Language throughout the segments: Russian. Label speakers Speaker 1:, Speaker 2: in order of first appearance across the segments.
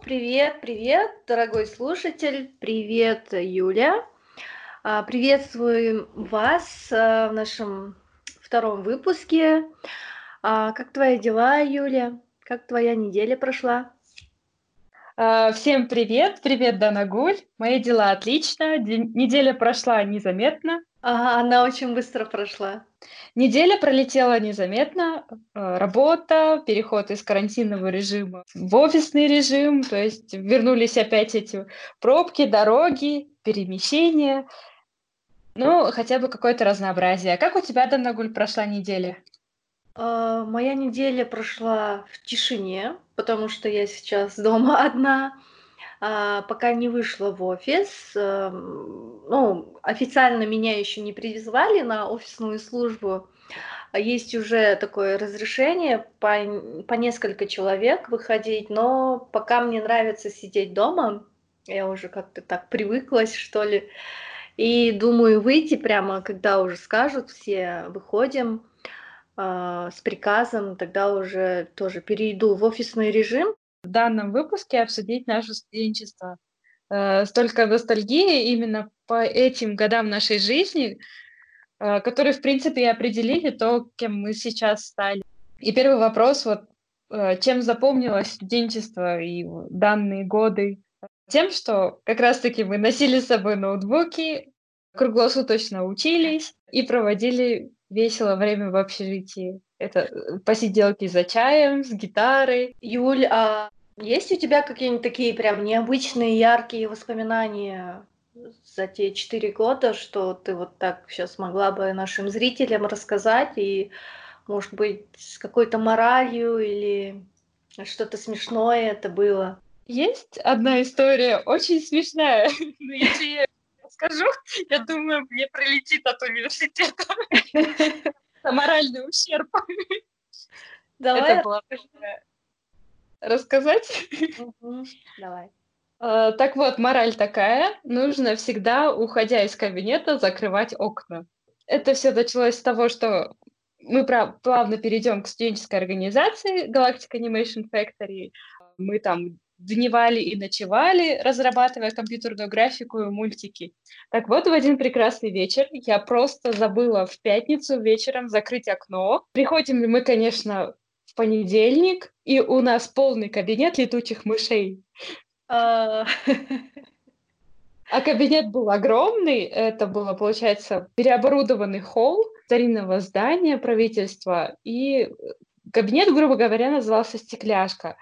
Speaker 1: Привет, привет, дорогой слушатель, привет, Юля. А, приветствую вас а, в нашем втором выпуске. А, как твои дела, Юля? Как твоя неделя прошла?
Speaker 2: Всем привет, привет, Дана Гуль. Мои дела отлично, неделя прошла незаметно.
Speaker 1: Она очень быстро прошла.
Speaker 2: Неделя пролетела незаметно. Э, работа, переход из карантинного режима в офисный режим, то есть вернулись опять эти пробки, дороги, перемещения. Ну, хотя бы какое-то разнообразие. Как у тебя, Данагуль, прошла неделя?
Speaker 1: Uh, моя неделя прошла в тишине, потому что я сейчас дома одна. А, пока не вышла в офис. Эм, ну, официально меня еще не призвали на офисную службу. А есть уже такое разрешение по, по несколько человек выходить, но пока мне нравится сидеть дома, я уже как-то так привыклась, что ли. И думаю выйти прямо, когда уже скажут все, выходим э, с приказом, тогда уже тоже перейду в офисный режим
Speaker 2: в данном выпуске обсудить наше студенчество. Э, столько ностальгии именно по этим годам нашей жизни, э, которые, в принципе, и определили то, кем мы сейчас стали. И первый вопрос, вот, э, чем запомнилось студенчество и данные годы? Тем, что как раз-таки мы носили с собой ноутбуки, круглосуточно учились и проводили весело время в общежитии. Это посиделки за чаем, с гитарой.
Speaker 1: Юль, а есть у тебя какие-нибудь такие прям необычные, яркие воспоминания за те четыре года, что ты вот так сейчас могла бы нашим зрителям рассказать и, может быть, с какой-то моралью или что-то смешное это было?
Speaker 2: Есть одна история, очень смешная, но если я скажу, я думаю, мне пролетит от университета. Моральный ущерб. Давай. Это было рассказать?
Speaker 1: Давай.
Speaker 2: А, так вот, мораль такая, нужно всегда, уходя из кабинета, закрывать окна. Это все началось с того, что мы плавно перейдем к студенческой организации Galactic Animation Factory. Мы там дневали и ночевали, разрабатывая компьютерную графику и мультики. Так вот, в один прекрасный вечер я просто забыла в пятницу вечером закрыть окно. Приходим мы, конечно, в понедельник, и у нас полный кабинет летучих мышей. А, а кабинет был огромный, это было, получается, переоборудованный холл старинного здания правительства, и кабинет, грубо говоря, назывался «Стекляшка».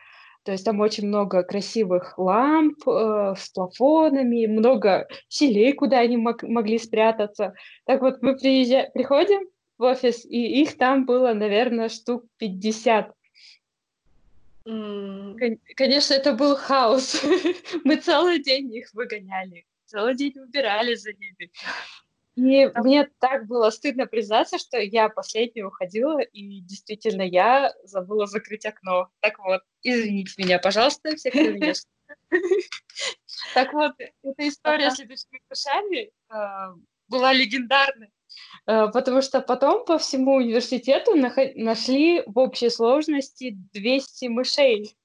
Speaker 2: То есть там очень много красивых ламп э, с плафонами, много щелей, куда они мог, могли спрятаться. Так вот, мы приезжаем, приходим в офис, и их там было, наверное, штук 50. Mm. Конечно, это был хаос. мы целый день их выгоняли, целый день убирали за ними. И Там... мне так было стыдно признаться, что я последняя уходила, и действительно я забыла закрыть окно. Так вот, извините меня, пожалуйста, все, кто меня Так вот, эта история с летучими мышами а, была легендарной, потому что потом по всему университету нашли в общей сложности 200 мышей.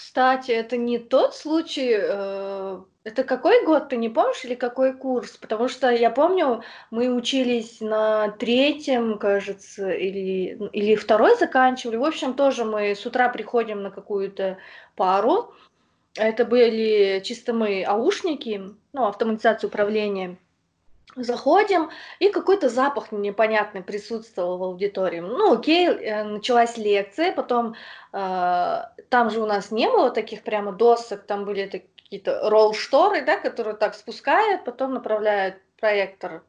Speaker 1: Кстати, это не тот случай, э, это какой год, ты не помнишь, или какой курс? Потому что я помню, мы учились на третьем, кажется, или, или второй заканчивали. В общем, тоже мы с утра приходим на какую-то пару. Это были чисто мы аушники, ну, автоматизация управления. Заходим, и какой-то запах непонятный присутствовал в аудитории. Ну, окей, э, началась лекция, потом э, там же у нас не было таких прямо досок, там были какие-то ролл-шторы, да, которые так спускают, потом направляют проектор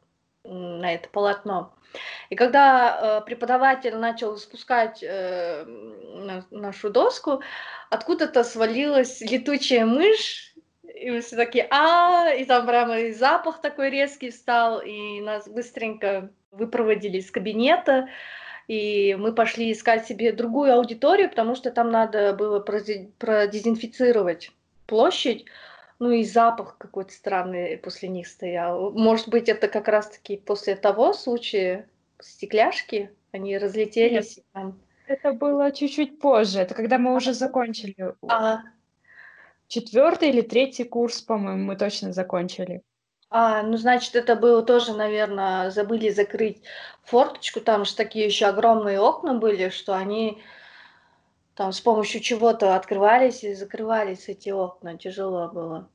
Speaker 1: на это полотно. И когда э, преподаватель начал спускать э, на, нашу доску, откуда-то свалилась летучая мышь, и мы все такие, а, и там прямо и запах такой резкий встал, и нас быстренько выпроводили из кабинета, и мы пошли искать себе другую аудиторию, потому что там надо было продезинфицировать площадь, ну и запах какой-то странный после них стоял. Может быть, это как раз-таки после того случая, стекляшки, они разлетелись.
Speaker 2: Нет, там. это было чуть-чуть позже, это когда мы уже закончили.
Speaker 1: А.
Speaker 2: Четвертый или третий курс, по-моему, мы точно закончили.
Speaker 1: А, ну, значит, это было тоже, наверное, забыли закрыть форточку, там же такие еще огромные окна были, что они там с помощью чего-то открывались и закрывались эти окна, тяжело было.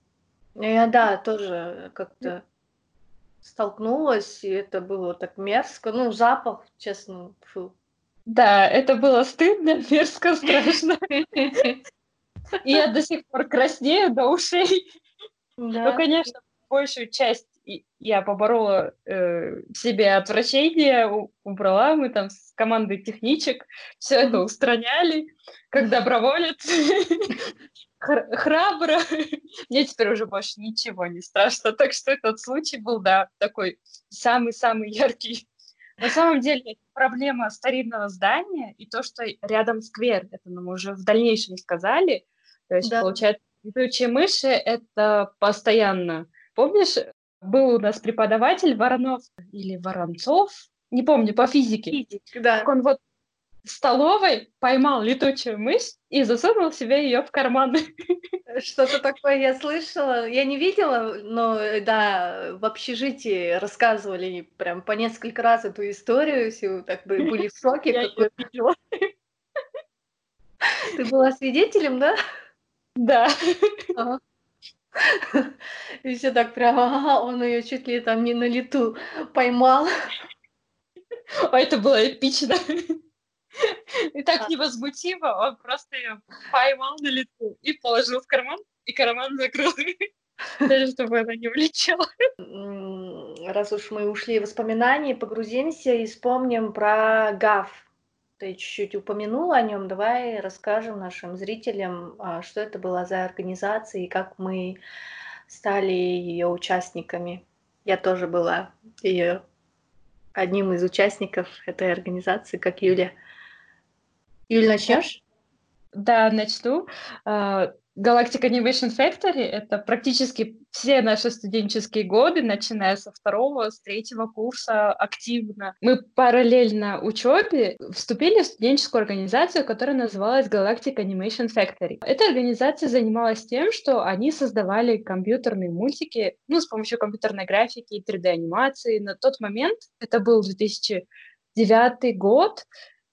Speaker 1: Ну, я, да, тоже как-то столкнулась, и это было так мерзко. Ну, запах, честно, фу.
Speaker 2: Да, это было стыдно, мерзко, страшно. И я до сих пор краснею до ушей. Да. Ну, конечно, большую часть я поборола э, себе отвращение, убрала, мы там с командой техничек все это устраняли, как доброволец, храбро. Мне теперь уже больше ничего не страшно, так что этот случай был, да, такой самый-самый яркий. На самом деле, проблема старинного здания и то, что рядом сквер, это нам уже в дальнейшем сказали, то есть, да. получается, летучие мыши — это постоянно Помнишь, был у нас преподаватель Воронов или Воронцов, не помню, по физике.
Speaker 1: Физик, да.
Speaker 2: Он вот в столовой поймал летучую мышь и засунул себе ее в карман.
Speaker 1: Что-то такое я слышала. Я не видела, но да, в общежитии рассказывали прям по несколько раз эту историю, все так бы были в шоке. Я ее видела. Ты была свидетелем, да?
Speaker 2: Да.
Speaker 1: Ага. И все так прямо, он ее чуть ли там не на лету поймал.
Speaker 2: А это было эпично. И так невозмутимо, он просто ее поймал на лету и положил в карман, и карман закрыл. Даже чтобы она не улетела.
Speaker 1: Раз уж мы ушли в воспоминания, погрузимся и вспомним про ГАФ ты чуть-чуть упомянула о нем. Давай расскажем нашим зрителям, а, что это была за организация и как мы стали ее участниками. Я тоже была ее одним из участников этой организации, как Юля. Юля, начнешь?
Speaker 2: Да, начну. А, Galactic Animation Factory — это практически все наши студенческие годы, начиная со второго, с третьего курса активно. Мы параллельно учебе вступили в студенческую организацию, которая называлась Galactic Animation Factory. Эта организация занималась тем, что они создавали компьютерные мультики, ну, с помощью компьютерной графики и 3D-анимации. На тот момент, это был 2009 год,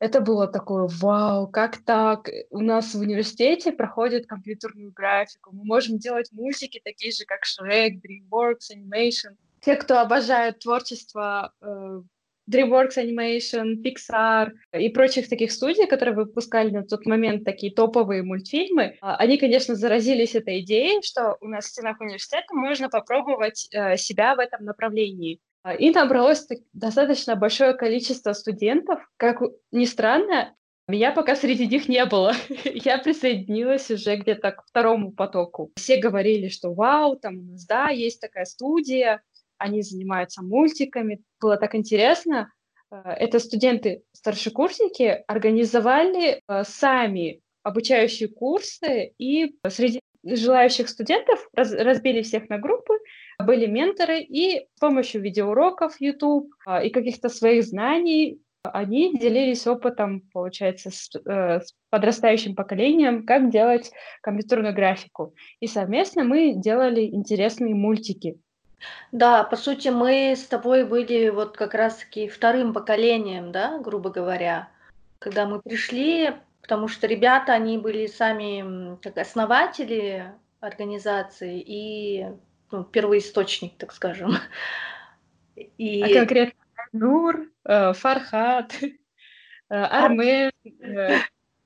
Speaker 2: это было такое, вау, как так? У нас в университете проходит компьютерную графику, мы можем делать мультики такие же, как Shrek, DreamWorks, Animation. Те, кто обожают творчество э, DreamWorks Animation, Pixar и прочих таких студий, которые выпускали на тот момент такие топовые мультфильмы, а, они, конечно, заразились этой идеей, что у нас в стенах университета можно попробовать э, себя в этом направлении. А, и набралось достаточно большое количество студентов. Как ни странно, меня пока среди них не было. Я присоединилась уже где-то к второму потоку. Все говорили, что вау, там у нас, да, есть такая студия, они занимаются мультиками. Было так интересно. А, это студенты-старшекурсники организовали а, сами обучающие курсы, и среди желающих студентов разбили всех на группы, были менторы, и с помощью видеоуроков YouTube а, и каких-то своих знаний они делились опытом, получается, с, э, с подрастающим поколением, как делать компьютерную графику. И совместно мы делали интересные мультики.
Speaker 1: Да, по сути, мы с тобой были вот как раз-таки вторым поколением, да, грубо говоря, когда мы пришли, потому что ребята, они были сами как основатели организации и ну, первоисточник, так скажем.
Speaker 2: И... А конкретно Нур, э, Фархат, э, Армен, э,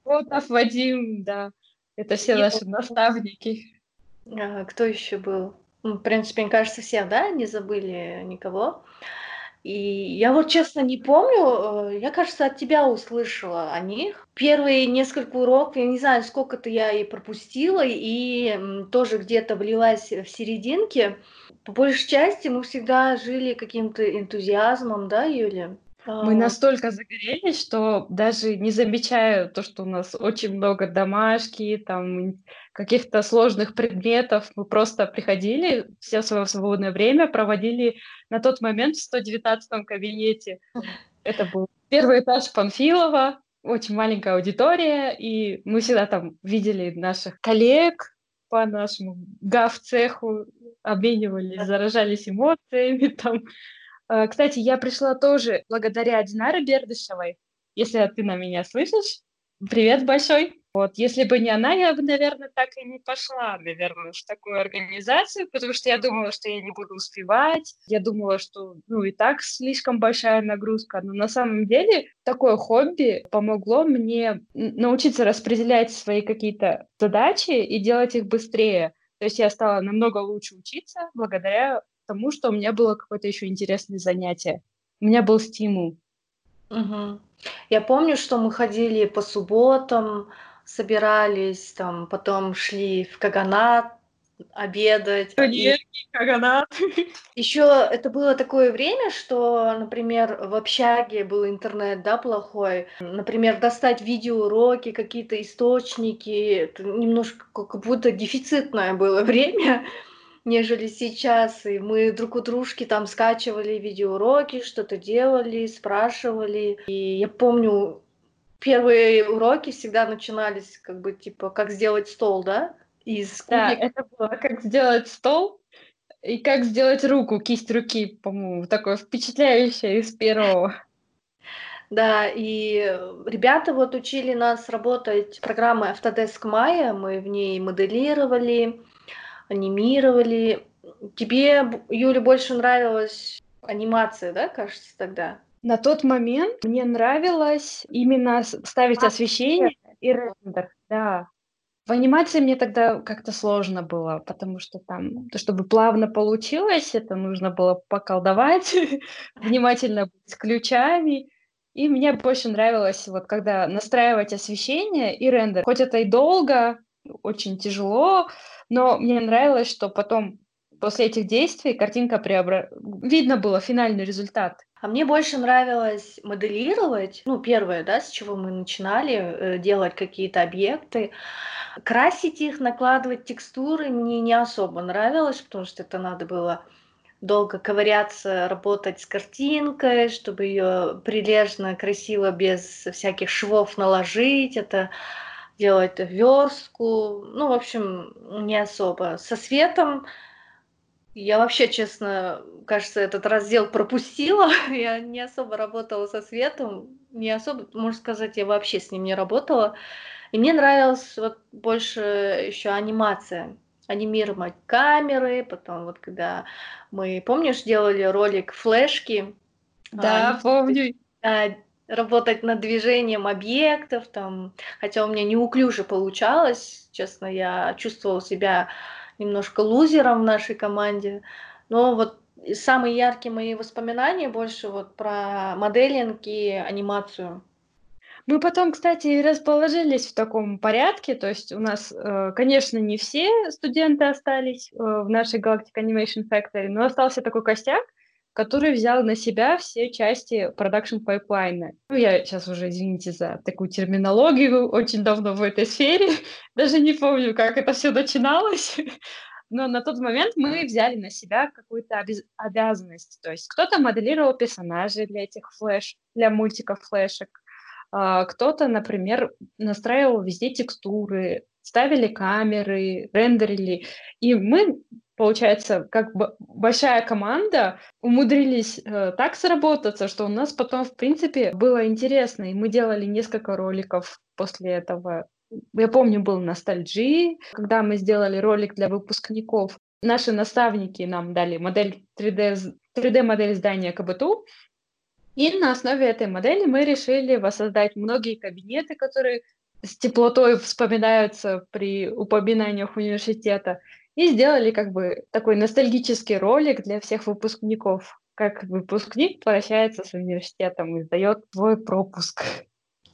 Speaker 2: Котов Вадим, да, это все наши наставники.
Speaker 1: А, кто еще был? Ну, в принципе, мне кажется, все, да, не забыли никого. И я вот честно не помню, э, я, кажется, от тебя услышала о них. Первые несколько уроков, я не знаю, сколько-то я и пропустила, и тоже где-то влилась в серединке. По большей части мы всегда жили каким-то энтузиазмом, да, Юля?
Speaker 2: Мы а. настолько загорелись, что даже не замечая то, что у нас очень много домашки, там каких-то сложных предметов, мы просто приходили, все свое свободное время проводили на тот момент в 119 кабинете. Это был первый этаж Панфилова, очень маленькая аудитория, и мы всегда там видели наших коллег по нашему гав-цеху, обменивались, заражались эмоциями там. А, кстати, я пришла тоже благодаря Динаре Бердышевой, если ты на меня слышишь. Привет большой. Вот, если бы не она, я бы, наверное, так и не пошла, наверное, в такую организацию, потому что я думала, что я не буду успевать, я думала, что, ну, и так слишком большая нагрузка, но на самом деле такое хобби помогло мне научиться распределять свои какие-то задачи и делать их быстрее. То есть я стала намного лучше учиться благодаря тому, что у меня было какое-то еще интересное занятие. У меня был стимул.
Speaker 1: Угу. Я помню, что мы ходили по субботам, собирались, там, потом шли в Каганат обедать.
Speaker 2: Коньяки, Каганат.
Speaker 1: Еще это было такое время, что, например, в общаге был интернет, да, плохой. Например, достать видеоуроки, какие-то источники. Это немножко как будто дефицитное было время нежели сейчас. И мы друг у дружки там скачивали видеоуроки, что-то делали, спрашивали. И я помню, первые уроки всегда начинались как бы типа как сделать стол, да?
Speaker 2: Из Да, это было как сделать стол и как сделать руку, кисть руки, по-моему, такое впечатляющее из первого.
Speaker 1: Да, и ребята вот учили нас работать программой Autodesk Maya, мы в ней моделировали, анимировали. Тебе, Юля, больше нравилась анимация, да, кажется, тогда?
Speaker 2: На тот момент мне нравилось именно ставить а, освещение и рендер, да. В анимации мне тогда как-то сложно было, потому что там, чтобы плавно получилось, это нужно было поколдовать, внимательно быть с ключами. И мне больше нравилось, вот когда настраивать освещение и рендер. Хоть это и долго, очень тяжело, но мне нравилось, что потом после этих действий картинка преобра... видно было финальный результат.
Speaker 1: А мне больше нравилось моделировать, ну, первое, да, с чего мы начинали, э, делать какие-то объекты. Красить их, накладывать текстуры мне не особо нравилось, потому что это надо было долго ковыряться, работать с картинкой, чтобы ее прилежно, красиво, без всяких швов наложить. Это делать верстку. Ну, в общем, не особо. Со светом я вообще, честно, кажется, этот раздел пропустила. Я не особо работала со светом, не особо, можно сказать, я вообще с ним не работала. И мне нравилась вот больше еще анимация. Анимировать камеры, потом вот когда мы, помнишь, делали ролик флешки.
Speaker 2: Да, а, помню.
Speaker 1: А, работать над движением объектов, там, хотя у меня неуклюже получалось, честно, я чувствовала себя немножко лузером в нашей команде, но вот самые яркие мои воспоминания больше вот про моделинг и анимацию.
Speaker 2: Мы потом, кстати, расположились в таком порядке, то есть у нас, э, конечно, не все студенты остались э, в нашей Galactic Animation Factory, но остался такой костяк, который взял на себя все части production pipeline а. Ну, я сейчас уже, извините за такую терминологию, очень давно в этой сфере, даже не помню, как это все начиналось. Но на тот момент мы взяли на себя какую-то обязанность. То есть кто-то моделировал персонажей для этих флеш, для мультиков флешек, а, кто-то, например, настраивал везде текстуры, ставили камеры, рендерили. И мы получается, как бы большая команда умудрились э, так сработаться, что у нас потом, в принципе, было интересно, и мы делали несколько роликов после этого. Я помню, был ностальджи, когда мы сделали ролик для выпускников. Наши наставники нам дали модель 3D, 3D-модель здания КБТУ, и на основе этой модели мы решили воссоздать многие кабинеты, которые с теплотой вспоминаются при упоминаниях университета и сделали как бы такой ностальгический ролик для всех выпускников. Как выпускник прощается с университетом и сдает свой пропуск.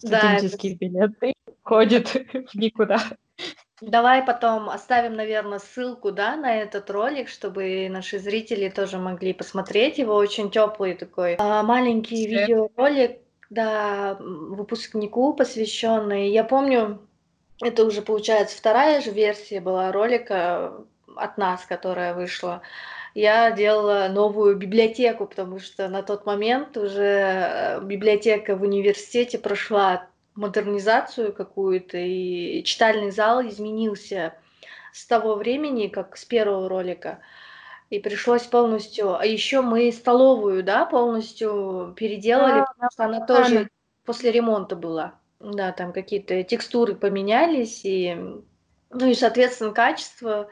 Speaker 2: Да, билет и ходит в никуда.
Speaker 1: Давай потом оставим, наверное, ссылку, да, на этот ролик, чтобы наши зрители тоже могли посмотреть его. Очень теплый такой а, маленький Все. видеоролик, да, выпускнику посвященный. Я помню, это уже получается вторая же версия была ролика от нас, которая вышла. я делала новую библиотеку, потому что на тот момент уже э, библиотека в университете прошла модернизацию какую-то, и читальный зал изменился с того времени, как с первого ролика. И пришлось полностью... А еще мы столовую, да, полностью переделали, да, потому что она тоже после ремонта была. Да, там какие-то текстуры поменялись, и, ну и, соответственно, качество.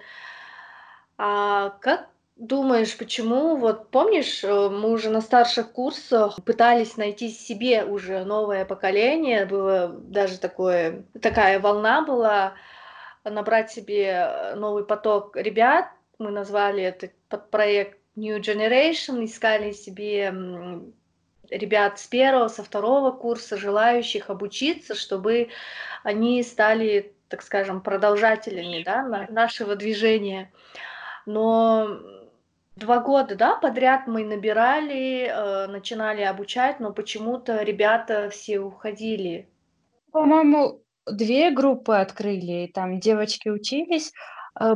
Speaker 1: А как думаешь, почему, вот помнишь, э, мы уже на старших курсах пытались найти себе уже новое поколение, было даже такое, такая волна была, набрать себе новый поток ребят, мы назвали этот проект New Generation, искали себе ребят с первого, со второго курса, желающих обучиться, чтобы они стали, так скажем, продолжателями да, нашего движения. Но два года, да, подряд мы набирали, э, начинали обучать, но почему-то ребята все уходили.
Speaker 2: По-моему, две группы открыли, и там девочки учились,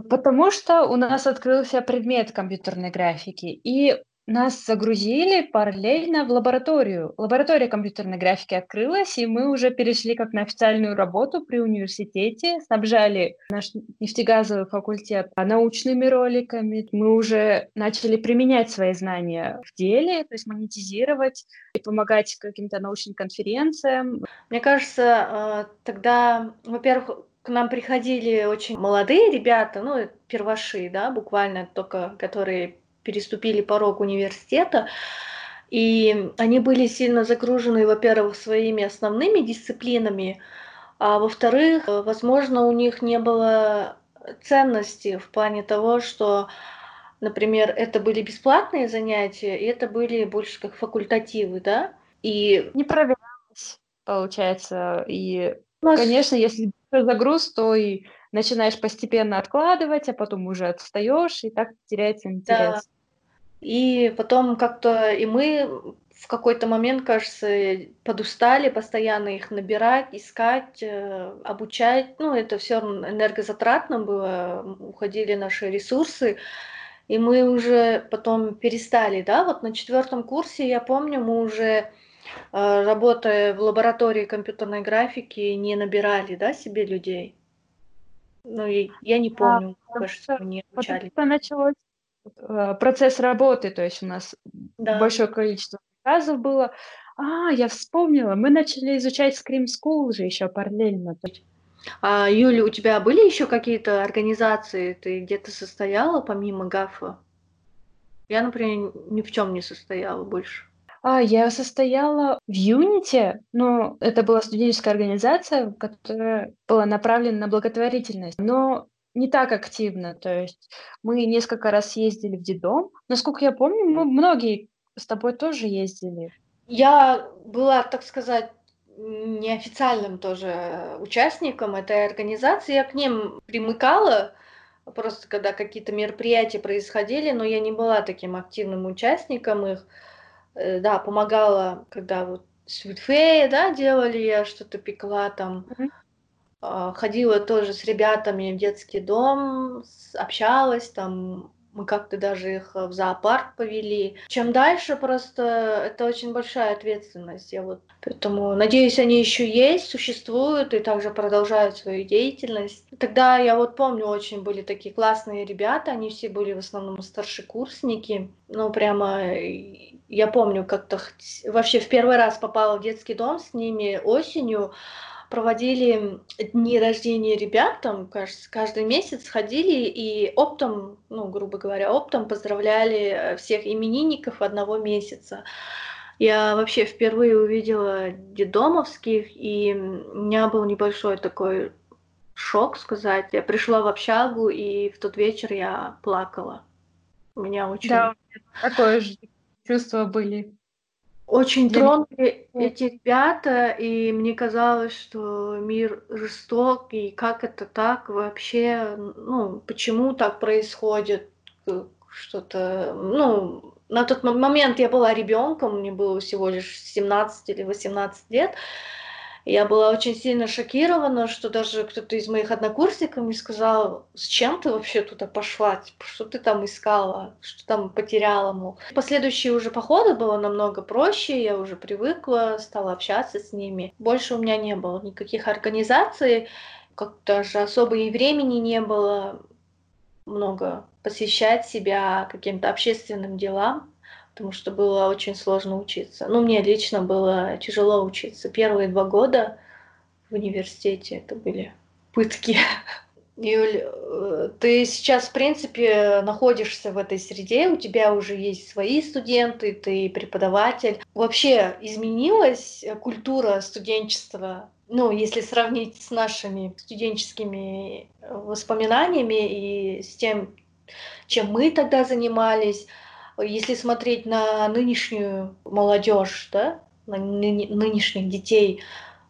Speaker 2: потому что у нас открылся предмет компьютерной графики, и нас загрузили параллельно в лабораторию. Лаборатория компьютерной графики открылась, и мы уже перешли как на официальную работу при университете, снабжали наш нефтегазовый факультет научными роликами. Мы уже начали применять свои знания в деле, то есть монетизировать и помогать каким-то научным конференциям.
Speaker 1: Мне кажется, э, тогда, во-первых, к нам приходили очень молодые ребята, ну, перваши, да, буквально только, которые переступили порог университета, и они были сильно загружены, во-первых, своими основными дисциплинами, а во-вторых, возможно, у них не было ценности в плане того, что, например, это были бесплатные занятия, и это были больше как факультативы, да,
Speaker 2: и... Не проверялось, получается, и, нас... конечно, если загруз, то и начинаешь постепенно откладывать, а потом уже отстаешь, и так теряется интерес. Да.
Speaker 1: И потом как-то и мы в какой-то момент, кажется, подустали постоянно их набирать, искать, э, обучать. Ну, это все энергозатратно было, уходили наши ресурсы. И мы уже потом перестали, да, вот на четвертом курсе, я помню, мы уже работая в лаборатории компьютерной графики, не набирали, да, себе людей. Ну, и я не помню,
Speaker 2: да, кажется, мы не обучали. Это началось Э, процесс работы, то есть у нас да. большое количество заказов было. А, я вспомнила, мы начали изучать Scream School же еще параллельно.
Speaker 1: А, Юля, у тебя были еще какие-то организации? Ты где-то состояла помимо ГАФа? Я, например, ни в чем не состояла больше.
Speaker 2: А, я состояла в Юните, но это была студенческая организация, которая была направлена на благотворительность. Но не так активно. То есть мы несколько раз ездили в детдом. Насколько я помню, мы многие с тобой тоже ездили.
Speaker 1: Я была, так сказать, неофициальным тоже участником этой организации. Я к ним примыкала, просто когда какие-то мероприятия происходили, но я не была таким активным участником их. Э, да, помогала, когда вот Sweet да, делали, я что-то пекла там. Mm-hmm. Ходила тоже с ребятами в детский дом, общалась там, мы как-то даже их в зоопарк повели. Чем дальше, просто это очень большая ответственность. Я вот поэтому надеюсь, они еще есть, существуют и также продолжают свою деятельность. Тогда я вот помню, очень были такие классные ребята, они все были в основном старшекурсники. Ну, прямо я помню, как-то вообще в первый раз попала в детский дом с ними осенью проводили дни рождения ребят, там, кажется, каждый месяц ходили и оптом, ну, грубо говоря, оптом поздравляли э, всех именинников одного месяца. Я вообще впервые увидела дедомовских, и у меня был небольшой такой шок сказать. Я пришла в общагу, и в тот вечер я плакала. У меня очень...
Speaker 2: Да, такое же чувство были.
Speaker 1: Очень тронули эти ребята, и мне казалось, что мир жесток, и как это так вообще, ну, почему так происходит, что-то, ну, на тот момент я была ребенком, мне было всего лишь 17 или 18 лет, Я была очень сильно шокирована, что даже кто-то из моих однокурсников мне сказал, зачем ты вообще туда пошла, типа, что ты там искала, что там потеряла, мол. Последующие уже походы было намного проще, я уже привыкла, стала общаться с ними. Больше у меня не было никаких организаций, как даже особо и времени не было много посвящать себя каким-то общественным делам потому что было очень сложно учиться. Ну, мне лично было тяжело учиться. Первые два года в университете это были пытки. Юль, э, ты сейчас, в принципе, находишься в этой среде, у тебя уже есть свои студенты, ты преподаватель. Вообще изменилась культура студенчества, ну, если сравнить с нашими студенческими воспоминаниями и с тем, чем мы тогда занимались, если смотреть на нынешнюю молодежь, да, на нынешних детей,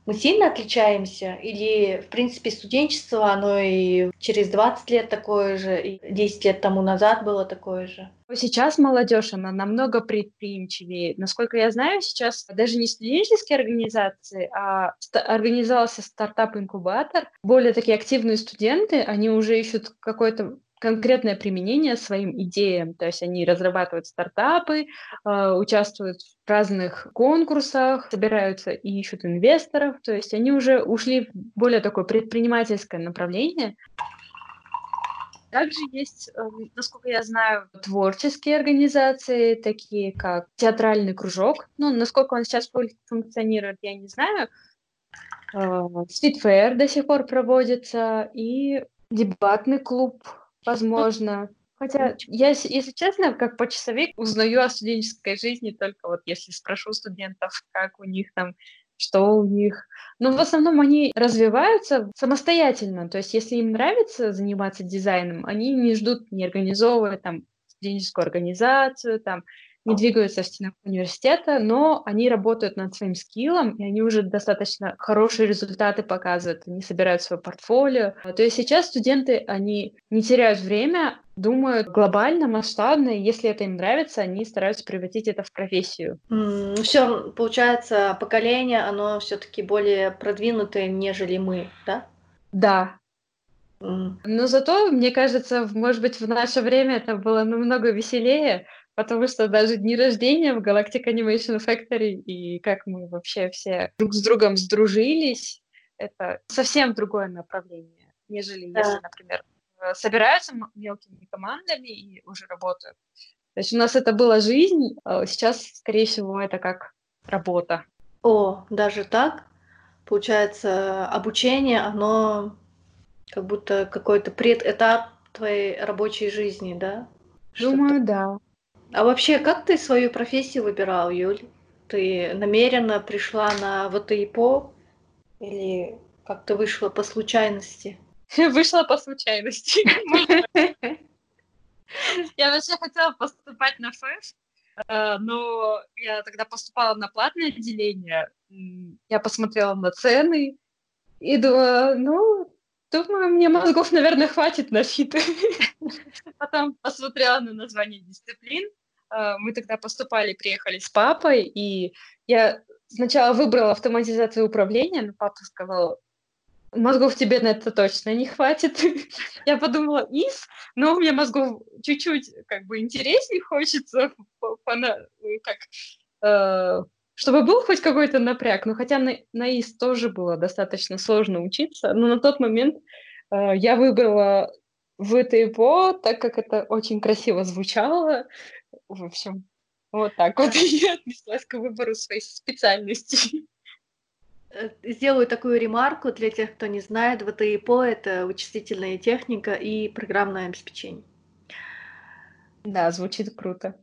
Speaker 1: мы сильно отличаемся? Или, в принципе, студенчество, оно и через 20 лет такое же, и 10 лет тому назад было такое же?
Speaker 2: Сейчас молодежь, она намного предприимчивее. Насколько я знаю, сейчас даже не студенческие организации, а организовался стартап-инкубатор. Более такие активные студенты, они уже ищут какой-то конкретное применение своим идеям. То есть они разрабатывают стартапы, э, участвуют в разных конкурсах, собираются и ищут инвесторов. То есть они уже ушли в более такое предпринимательское направление. Также есть, эм, насколько я знаю, творческие организации, такие как театральный кружок. Ну, насколько он сейчас функционирует, я не знаю. Street э, до сих пор проводится, и дебатный клуб Возможно. Хотя я, если честно, как почасовик узнаю о студенческой жизни только вот если спрошу студентов, как у них там, что у них. Но в основном они развиваются самостоятельно. То есть если им нравится заниматься дизайном, они не ждут, не организовывая там студенческую организацию, там не двигаются в стенах университета, но они работают над своим скиллом, и они уже достаточно хорошие результаты показывают, они собирают свое портфолио. То есть сейчас студенты, они не теряют время, думают глобально, масштабно, и если это им нравится, они стараются превратить это в профессию.
Speaker 1: Mm, все, получается, поколение, оно все-таки более продвинутое, нежели мы, да?
Speaker 2: Да, но зато, мне кажется, может быть, в наше время это было намного веселее, потому что даже дни рождения в Galactic Animation Factory и как мы вообще все друг с другом сдружились, это совсем другое направление, нежели да. если, например, э, собираются мелкими командами и уже работают. То есть у нас это была жизнь, а сейчас, скорее всего, это как работа.
Speaker 1: О, даже так? Получается, обучение, оно как будто какой-то предэтап твоей рабочей жизни, да?
Speaker 2: Думаю, да.
Speaker 1: А вообще, как ты свою профессию выбирал, Юль? Ты намеренно пришла на ВТИПО или как-то вышла по случайности?
Speaker 2: Вышла по случайности. Я вообще хотела поступать на ФЭФ, э, но я тогда поступала на платное отделение. Я посмотрела на цены и думала, ну, думаю, мне мозгов, наверное, хватит на фиты. Потом посмотрела на название дисциплин, мы тогда поступали, приехали с папой, и я сначала выбрала автоматизацию управления, но папа сказал, мозгов тебе на это точно не хватит. я подумала, ИС, но у меня мозгов чуть-чуть как бы интереснее хочется, как, э, чтобы был хоть какой-то напряг. Но хотя на, на ИС тоже было достаточно сложно учиться, но на тот момент э, я выбрала в ТИПО, так как это очень красиво звучало, в общем, вот так вот я отнеслась к выбору своей специальности.
Speaker 1: Сделаю такую ремарку для тех, кто не знает. ВТИПО — это вычислительная техника и программное обеспечение.
Speaker 2: Да, звучит круто.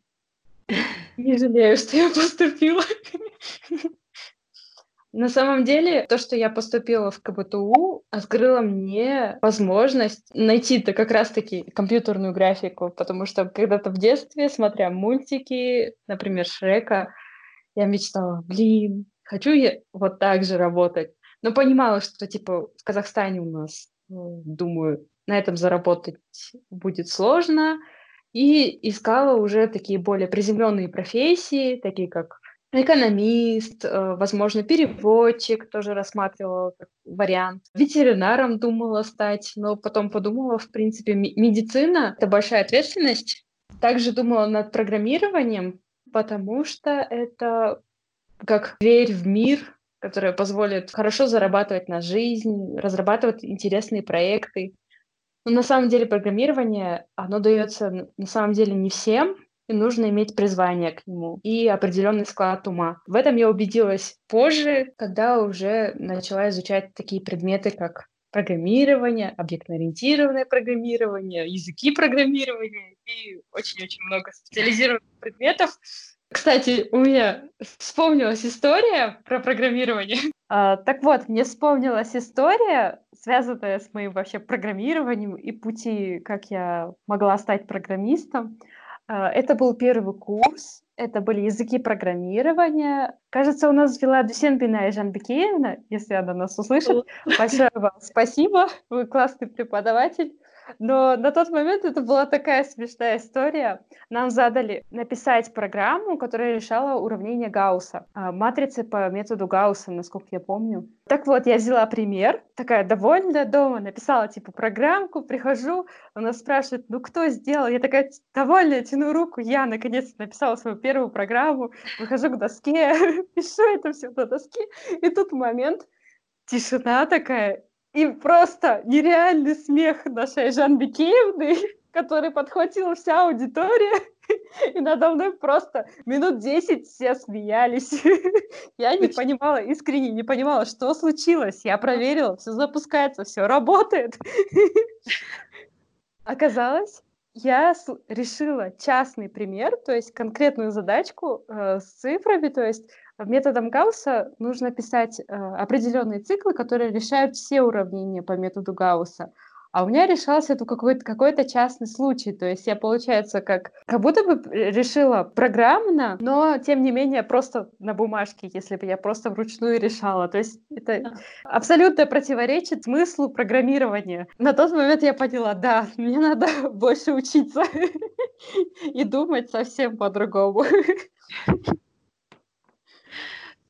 Speaker 2: Не жалею, что я поступила. На самом деле, то, что я поступила в КБТУ, открыло мне возможность найти-то как раз-таки компьютерную графику, потому что когда-то в детстве, смотря мультики, например, Шрека, я мечтала, блин, хочу я вот так же работать. Но понимала, что, типа, в Казахстане у нас, ну, думаю, на этом заработать будет сложно, и искала уже такие более приземленные профессии, такие как экономист, э, возможно, переводчик тоже рассматривала как вариант. Ветеринаром думала стать, но потом подумала, в принципе, медицина — это большая ответственность. Также думала над программированием, потому что это как дверь в мир, которая позволит хорошо зарабатывать на жизнь, разрабатывать интересные проекты. Но на самом деле программирование, оно дается на самом деле не всем, нужно иметь призвание к нему и определенный склад ума. В этом я убедилась позже, когда уже начала изучать такие предметы, как программирование, объектно-ориентированное программирование, языки программирования и очень-очень много специализированных предметов. Кстати, у меня вспомнилась история про программирование. А, так вот, мне вспомнилась история, связанная с моим вообще программированием и пути, как я могла стать программистом. А, это был первый курс, это были языки программирования. Кажется, у нас вела Дусенбина и Жанбекеевна, если она нас услышит. Большое вам спасибо, вы классный преподаватель. Но на тот момент это была такая смешная история. Нам задали написать программу, которая решала уравнение Гаусса, а, матрицы по методу Гаусса, насколько я помню. Так вот, я взяла пример, такая довольная дома, написала типа программку, прихожу, она спрашивает, ну кто сделал? Я такая довольная, тяну руку, я наконец-то написала свою первую программу, выхожу к доске, пишу это все на доске, и тут момент, тишина такая, и просто нереальный смех нашей Жан Бекеевны, который подхватила вся аудитория, и надо мной просто минут десять все смеялись. Я не понимала, искренне не понимала, что случилось. Я проверила, все запускается, все работает. Оказалось, я решила частный пример, то есть конкретную задачку э, с цифрами, то есть методом Гаусса нужно писать э, определенные циклы, которые решают все уравнения по методу Гаусса. А у меня решался это какой-то какой частный случай. То есть я, получается, как, как будто бы решила программно, но, тем не менее, просто на бумажке, если бы я просто вручную решала. То есть это абсолютно противоречит смыслу программирования. На тот момент я поняла, да, мне надо больше учиться и думать совсем по-другому.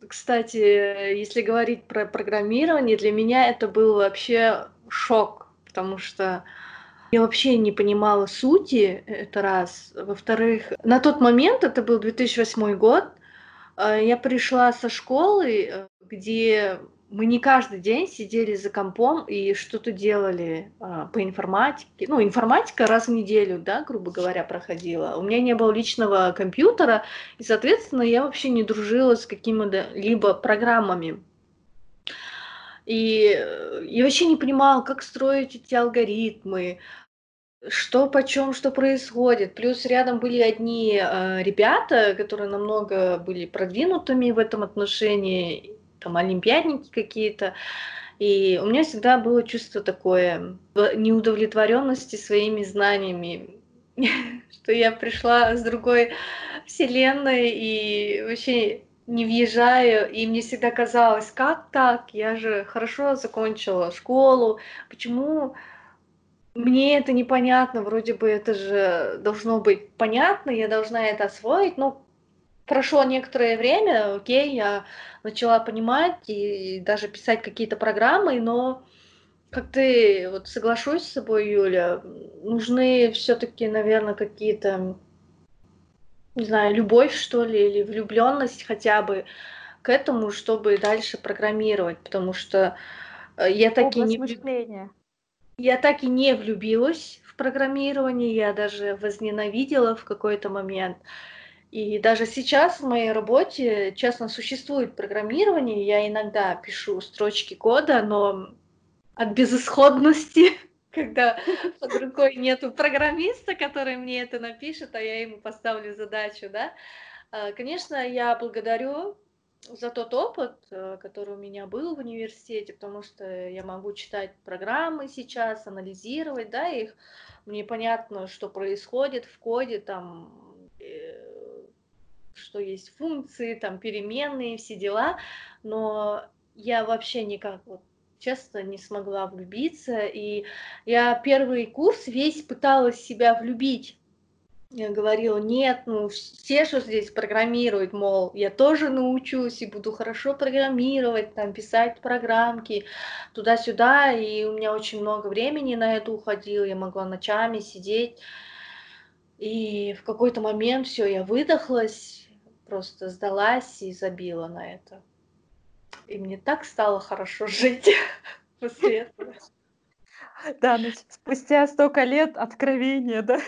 Speaker 1: Кстати, если говорить про программирование, для меня это был вообще шок, потому что я вообще не понимала сути, это раз. Во-вторых, на тот момент, это был 2008 год, э, я пришла со школы, э, где мы не каждый день сидели за компом и что-то делали а, по информатике. Ну, информатика раз в неделю, да, грубо говоря, проходила. У меня не было личного компьютера, и, соответственно, я вообще не дружила с какими-либо программами. И я вообще не понимала, как строить эти алгоритмы, что почем, что происходит. Плюс рядом были одни э, ребята, которые намного были продвинутыми в этом отношении, там олимпиадники какие-то. И у меня всегда было чувство такое неудовлетворенности своими знаниями, что я пришла с другой вселенной и вообще не въезжаю, и мне всегда казалось, как так, я же хорошо закончила школу, почему мне это непонятно, вроде бы это же должно быть понятно, я должна это освоить, но прошло некоторое время, окей, я начала понимать и даже писать какие-то программы, но как ты, вот соглашусь с собой, Юля, нужны все-таки, наверное, какие-то, не знаю, любовь, что ли, или влюбленность хотя бы к этому, чтобы дальше программировать, потому что э, я так и не... Мышления. Я так и не влюбилась в программирование, я даже возненавидела в какой-то момент. И даже сейчас в моей работе, честно, существует программирование. Я иногда пишу строчки кода, но от безысходности, когда под рукой нету программиста, который мне это напишет, а я ему поставлю задачу, да. А, конечно, я благодарю за тот опыт, э, который у меня был в университете, потому что я могу читать программы сейчас, анализировать, да, их. Мне понятно, что происходит в коде, там, что есть функции, там переменные, все дела, но я вообще никак вот честно не смогла влюбиться, и я первый курс весь пыталась себя влюбить. Я говорила, нет, ну все, что здесь программируют, мол, я тоже научусь и буду хорошо программировать, там, писать программки туда-сюда, и у меня очень много времени на это уходило, я могла ночами сидеть, и в какой-то момент все, я выдохлась, просто сдалась и забила на это. И мне так стало хорошо жить после этого.
Speaker 2: Да, ну, спустя столько лет откровения, да?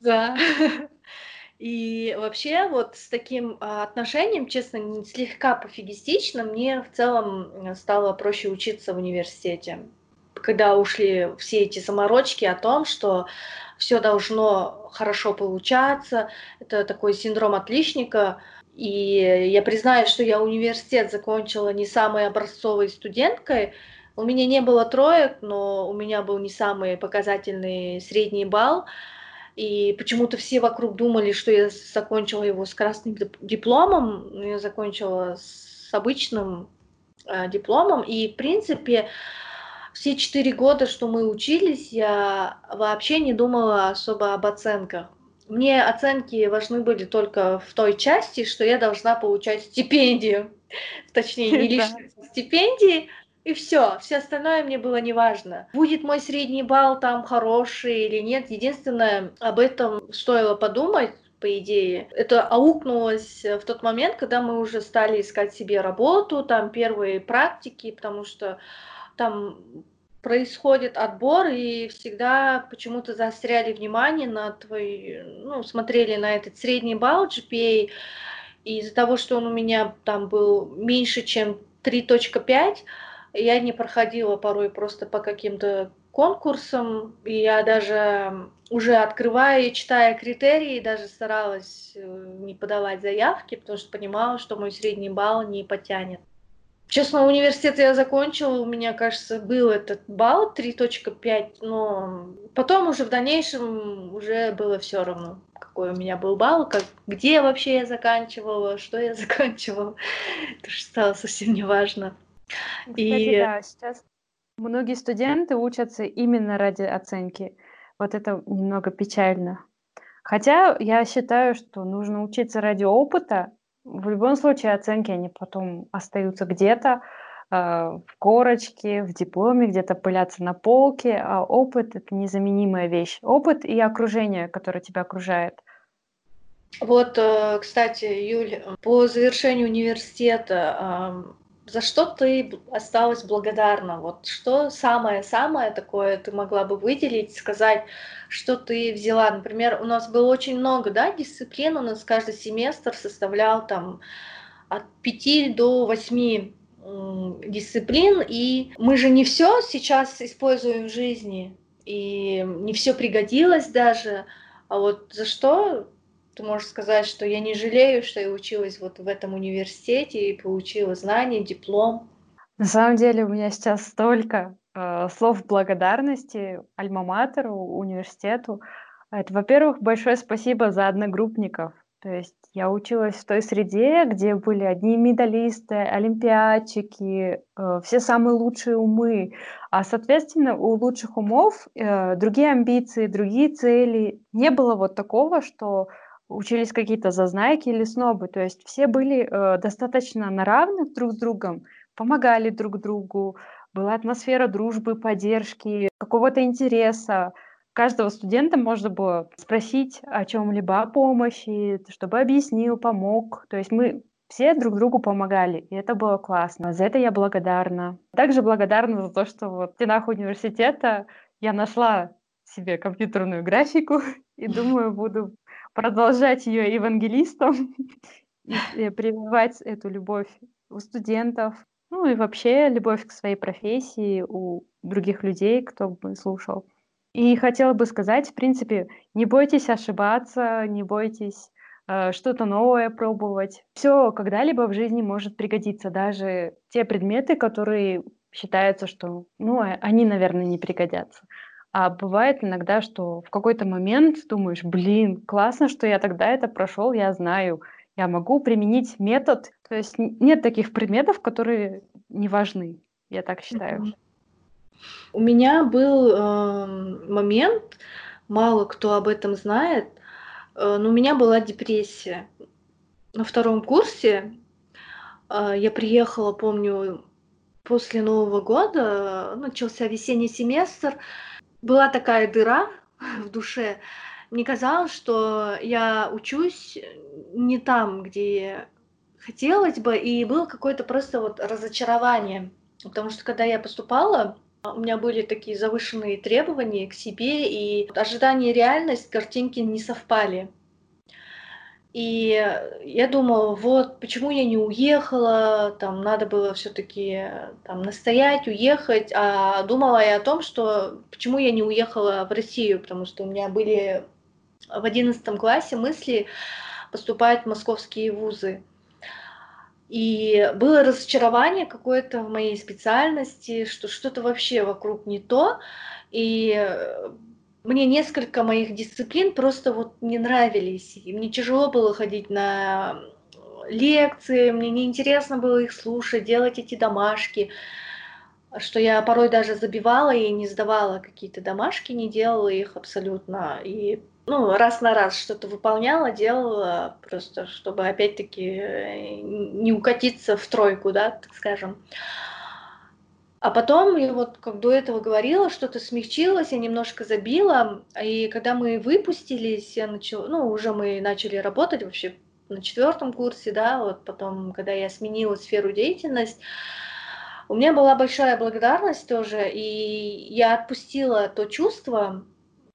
Speaker 1: Да. И вообще вот с таким а, отношением, честно, слегка пофигистично, мне в целом стало проще учиться в университете. Когда ушли все эти заморочки о том, что все должно хорошо получаться, это такой синдром отличника. И я признаюсь, что я университет закончила не самой образцовой студенткой, у меня не было троек, но у меня был не самый показательный средний балл. И почему-то все вокруг думали, что я закончила его с красным дипломом, но я закончила с обычным э, дипломом. И, в принципе, все четыре года, что мы учились, я вообще не думала особо об оценках. Мне оценки важны были только в той части, что я должна получать стипендию. Точнее, не лишь стипендии, и все, все остальное мне было не важно. Будет мой средний балл там хороший или нет. Единственное, об этом стоило подумать, по идее. Это аукнулось в тот момент, когда мы уже стали искать себе работу, там первые практики, потому что там происходит отбор, и всегда почему-то заостряли внимание на твой, ну, смотрели на этот средний балл GPA, и из-за того, что он у меня там был меньше, чем 3.5, я не проходила порой просто по каким-то конкурсам, и я даже уже открывая и читая критерии, даже старалась э, не подавать заявки, потому что понимала, что мой средний балл не потянет. Честно, университет я закончила, у меня, кажется, был этот балл 3.5, но потом уже в дальнейшем уже было все равно, какой у меня был балл, как, где вообще я заканчивала, что я заканчивала. Это же стало совсем не важно.
Speaker 2: Кстати, И да, сейчас многие студенты учатся именно ради оценки. Вот это немного печально. Хотя я считаю, что нужно учиться ради опыта. В любом случае оценки, они потом остаются где-то, э, в корочке, в дипломе, где-то пылятся на полке, а опыт — это незаменимая вещь. Опыт и окружение, которое тебя окружает.
Speaker 1: Вот, э, кстати, Юль, по завершению университета за что ты осталась благодарна? Вот что самое-самое такое ты могла бы выделить, сказать, что ты взяла? Например, у нас было очень много, да, дисциплин, у нас каждый семестр составлял там от 5 до 8 дисциплин, и мы же не все сейчас используем в жизни, и не все пригодилось даже, а вот за что ты можешь сказать, что я не жалею, что я училась вот в этом университете и получила знания, диплом?
Speaker 2: На самом деле у меня сейчас столько э, слов благодарности Альма-Матеру, университету. Это, во-первых, большое спасибо за одногруппников. То есть я училась в той среде, где были одни медалисты, олимпиадчики, э, все самые лучшие умы. А, соответственно, у лучших умов э, другие амбиции, другие цели. Не было вот такого, что учились какие-то зазнайки или снобы. То есть все были э, достаточно на равных друг с другом, помогали друг другу, была атмосфера дружбы, поддержки, какого-то интереса. Каждого студента можно было спросить о чем-либо, о помощи, чтобы объяснил, помог. То есть мы все друг другу помогали, и это было классно. За это я благодарна. Также благодарна за то, что вот в стенах университета я нашла себе компьютерную графику и думаю, буду продолжать ее евангелистом и прививать эту любовь у студентов, ну и вообще любовь к своей профессии у других людей, кто бы слушал. И хотела бы сказать, в принципе, не бойтесь ошибаться, не бойтесь э, что-то новое пробовать. Все когда-либо в жизни может пригодиться, даже те предметы, которые считаются, что, ну, э, они, наверное, не пригодятся. А бывает иногда, что в какой-то момент думаешь, блин, классно, что я тогда это прошел, я знаю, я могу применить метод. То есть нет таких предметов, которые не важны, я так считаю.
Speaker 1: У меня был э, момент, мало кто об этом знает, Э, но у меня была депрессия. На втором курсе э, я приехала, помню, после Нового года, начался весенний семестр, была такая дыра в душе. Мне казалось, что я учусь не там, где хотелось бы, и было какое-то просто вот разочарование. Потому что когда я поступала, у меня были такие завышенные требования к себе, и ожидания и реальность картинки не совпали. И я думала, вот почему я не уехала, там надо было все-таки там настоять, уехать, а думала я о том, что почему я не уехала в Россию, потому что у меня были в одиннадцатом классе мысли поступать в московские вузы. И было разочарование какое-то в моей специальности, что что-то вообще вокруг не то. И мне несколько моих дисциплин просто вот не нравились. И мне тяжело было ходить на лекции, мне неинтересно было их слушать, делать эти домашки, что я порой даже забивала и не сдавала какие-то домашки, не делала их абсолютно. И ну, раз на раз что-то выполняла, делала, просто чтобы опять-таки э, не укатиться в тройку, да, так скажем. А потом, я вот как до этого говорила, что-то смягчилось, я немножко забила, и когда мы выпустились, я начала, ну, уже мы начали работать вообще на четвертом курсе, да, вот потом, когда я сменила сферу деятельности, у меня была большая благодарность тоже, и я отпустила то чувство,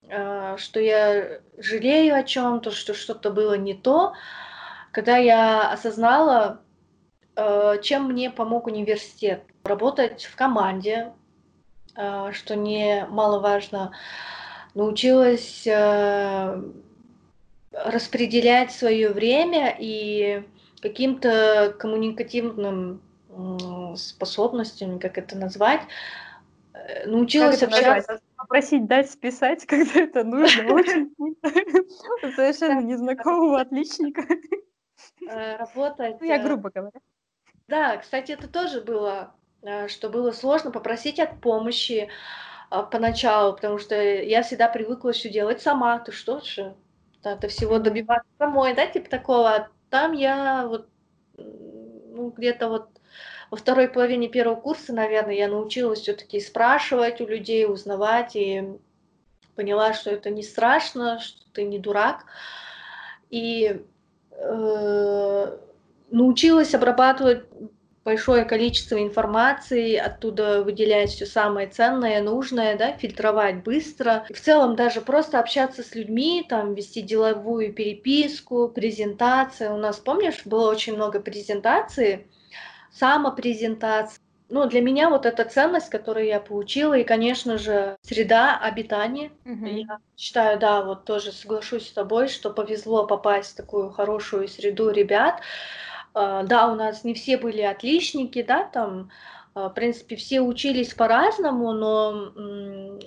Speaker 1: э, что я жалею о чем-то, что что-то было не то, когда я осознала, э, чем мне помог университет работать в команде, э, что немаловажно, научилась э, распределять свое время и каким-то коммуникативным способностям, как это назвать, э, научилась
Speaker 2: как это общаться. Назвать? Попросить дать списать, когда это нужно, очень совершенно незнакомого отличника.
Speaker 1: Работать.
Speaker 2: Ну, я грубо говоря.
Speaker 1: Да, кстати, это тоже было что было сложно попросить от помощи а, поначалу, потому что я всегда привыкла все делать сама. Ты что же? Это всего добиваться самой, да, типа такого. Там я вот, ну, где-то вот во второй половине первого курса, наверное, я научилась все-таки спрашивать у людей, узнавать, и поняла, что это не страшно, что ты не дурак. И э, научилась обрабатывать большое количество информации, оттуда выделять все самое ценное, нужное, да, фильтровать быстро. В целом даже просто общаться с людьми, там вести деловую переписку, презентация. У нас, помнишь, было очень много презентаций, самопрезентаций. Ну, для меня вот эта ценность, которую я получила, и, конечно же, среда обитания. Угу. Я считаю, да, вот тоже соглашусь с тобой, что повезло попасть в такую хорошую среду ребят, да, у нас не все были отличники, да, там, а, в принципе, все учились по-разному, но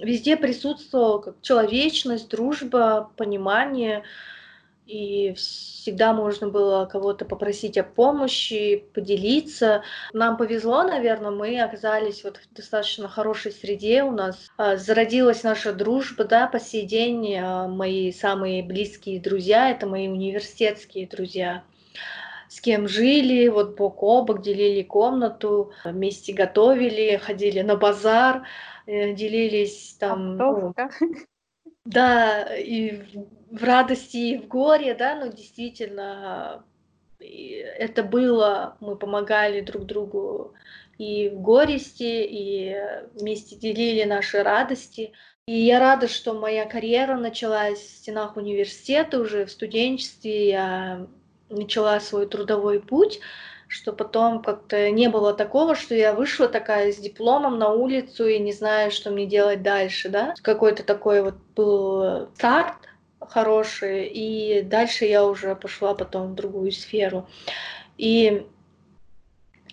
Speaker 1: везде присутствовала как человечность, дружба, понимание, и всегда можно было кого-то попросить о помощи, поделиться. Нам повезло, наверное, мы оказались вот в достаточно хорошей среде, у нас а, зародилась наша дружба, да, по сей день мои самые близкие друзья, это мои университетские друзья с кем жили, вот бок о бок делили комнату, вместе готовили, ходили на базар, э, делились там... Ну, да, и в радости, и в горе, да, но действительно это было, мы помогали друг другу и в горести, и вместе делили наши радости. И я рада, что моя карьера началась в стенах университета уже в студенчестве. Я начала свой трудовой путь, что потом как-то не было такого, что я вышла такая с дипломом на улицу и не знаю, что мне делать дальше, да. Какой-то такой вот был старт хороший, и дальше я уже пошла потом в другую сферу. И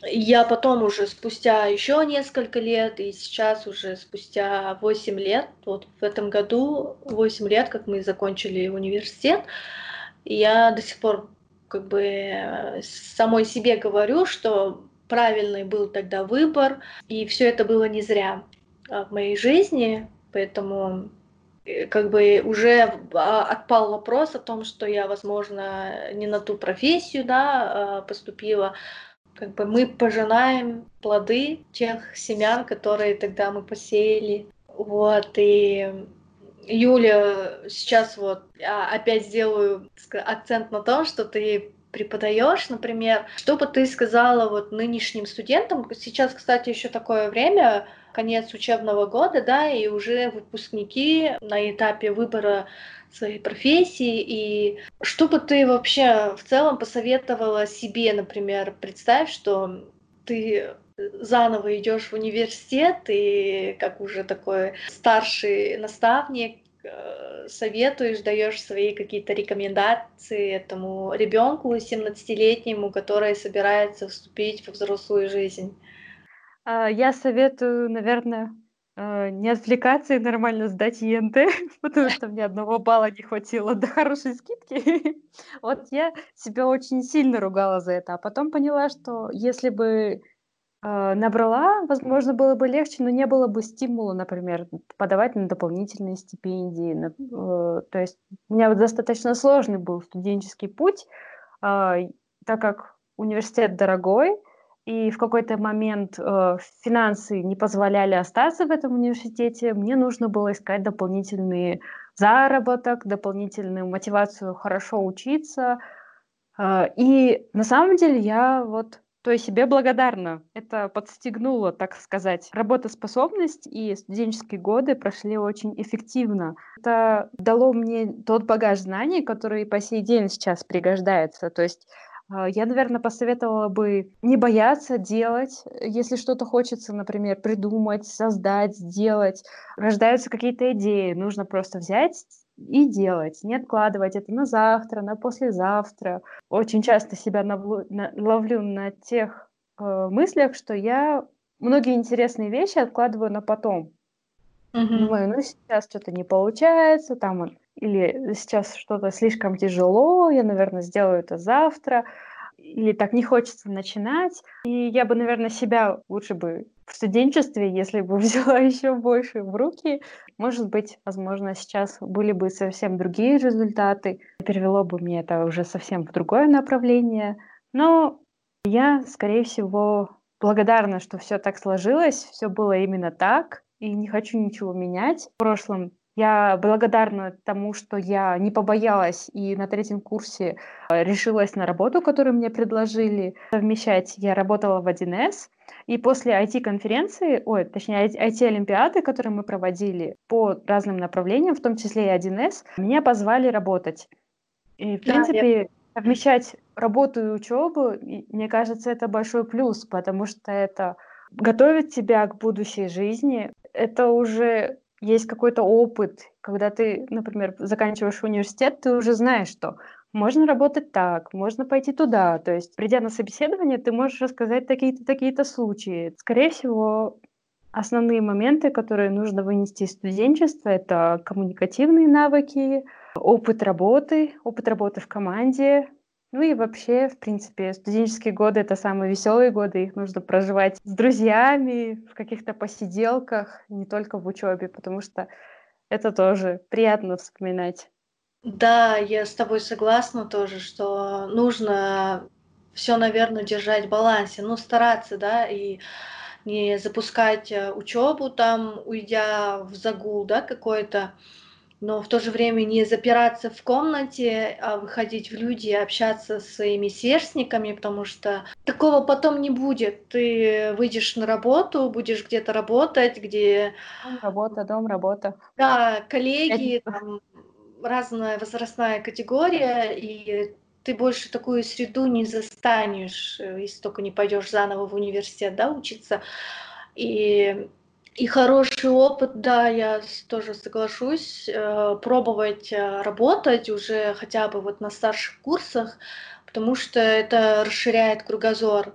Speaker 1: я потом уже спустя еще несколько лет, и сейчас уже спустя 8 лет, вот в этом году 8 лет, как мы закончили университет, я до сих пор как бы э, самой себе говорю, что правильный был тогда выбор, и все это было не зря а, в моей жизни, поэтому э, как бы уже а, отпал вопрос о том, что я, возможно, не на ту профессию, да, а, поступила. Как бы мы пожинаем плоды тех семян, которые тогда мы посеяли. Вот, и Юля, сейчас вот опять сделаю акцент на том, что ты преподаешь, например, что бы ты сказала вот нынешним студентам? Сейчас, кстати, еще такое время, конец учебного года, да, и уже выпускники на этапе выбора своей профессии, и что бы ты вообще в целом посоветовала себе, например, представь, что ты заново идешь в университет и как уже такой старший наставник э, советуешь, даешь свои какие-то рекомендации этому ребенку 17-летнему, который собирается вступить в взрослую жизнь?
Speaker 2: А, я советую, наверное, э, не отвлекаться и нормально сдать ЕНТ, потому что мне одного балла не хватило до хорошей скидки. Вот я себя очень сильно ругала за это, а потом поняла, что если бы а, набрала, возможно, было бы легче, но не было бы стимула, например, подавать на дополнительные стипендии. На, э, то есть у меня достаточно сложный был студенческий путь, э, так как университет дорогой, и в какой-то момент э, финансы не позволяли остаться в этом университете, мне нужно было искать дополнительный заработок, дополнительную мотивацию хорошо учиться. Э, и на самом деле я вот то есть себе благодарна. Это подстегнуло, так сказать, работоспособность, и студенческие годы прошли очень эффективно. Это дало мне тот багаж знаний, который по сей день сейчас пригождается. То есть а, я, наверное, посоветовала бы не бояться делать, если что-то хочется, например, придумать, создать, сделать. Рождаются какие-то идеи, нужно просто взять и делать, не откладывать это на завтра, на послезавтра. Очень часто себя навлу, на, ловлю на тех э, мыслях, что я многие интересные вещи откладываю на потом. Mm-hmm. Думаю, ну сейчас что-то не получается, там или сейчас что-то слишком тяжело, я, наверное, сделаю это завтра, или так не хочется начинать. И я бы, наверное, себя лучше бы в студенчестве, если бы взяла еще больше в руки, может быть, возможно, сейчас были бы совсем другие результаты, перевело бы мне это уже совсем в другое направление. Но я, скорее всего, благодарна, что все так сложилось, все было именно так, и не хочу ничего менять. В прошлом я благодарна тому, что я не побоялась и на третьем курсе э, решилась на работу, которую мне предложили совмещать. Я работала в 1С, и после IT-конференции, ой, точнее, IT-олимпиады, которые мы проводили по разным направлениям, в том числе и 1С, меня позвали работать. И, в да, принципе, я... совмещать работу и учебу, мне кажется, это большой плюс, потому что это готовит тебя к будущей жизни. Это уже есть какой-то опыт, когда ты, например, заканчиваешь университет, ты уже знаешь, что можно работать так, можно пойти туда. То есть, придя на собеседование, ты можешь рассказать такие-то, такие-то случаи. Скорее всего, основные моменты, которые нужно вынести из студенчества, это коммуникативные навыки, опыт работы, опыт работы в команде, ну и вообще, в принципе, студенческие годы — это самые веселые годы, их нужно проживать с друзьями, в каких-то посиделках, не только в учебе, потому что это тоже приятно вспоминать.
Speaker 1: Да, я с тобой согласна тоже, что нужно все, наверное, держать в балансе, ну, стараться, да, и не запускать э, учебу там, уйдя в загул, да, какой-то, но в то же время не запираться в комнате, а выходить в люди и общаться с своими сверстниками, потому что такого потом не будет. Ты выйдешь на работу, будешь где-то работать, где...
Speaker 2: Работа, дом, работа.
Speaker 1: Да, коллеги, там, разная возрастная категория, и ты больше такую среду не застанешь, э, если только не пойдешь заново в университет, да, учиться. И и хороший опыт, да, я тоже соглашусь, э, пробовать э, работать уже хотя бы вот на старших курсах, потому что это расширяет кругозор.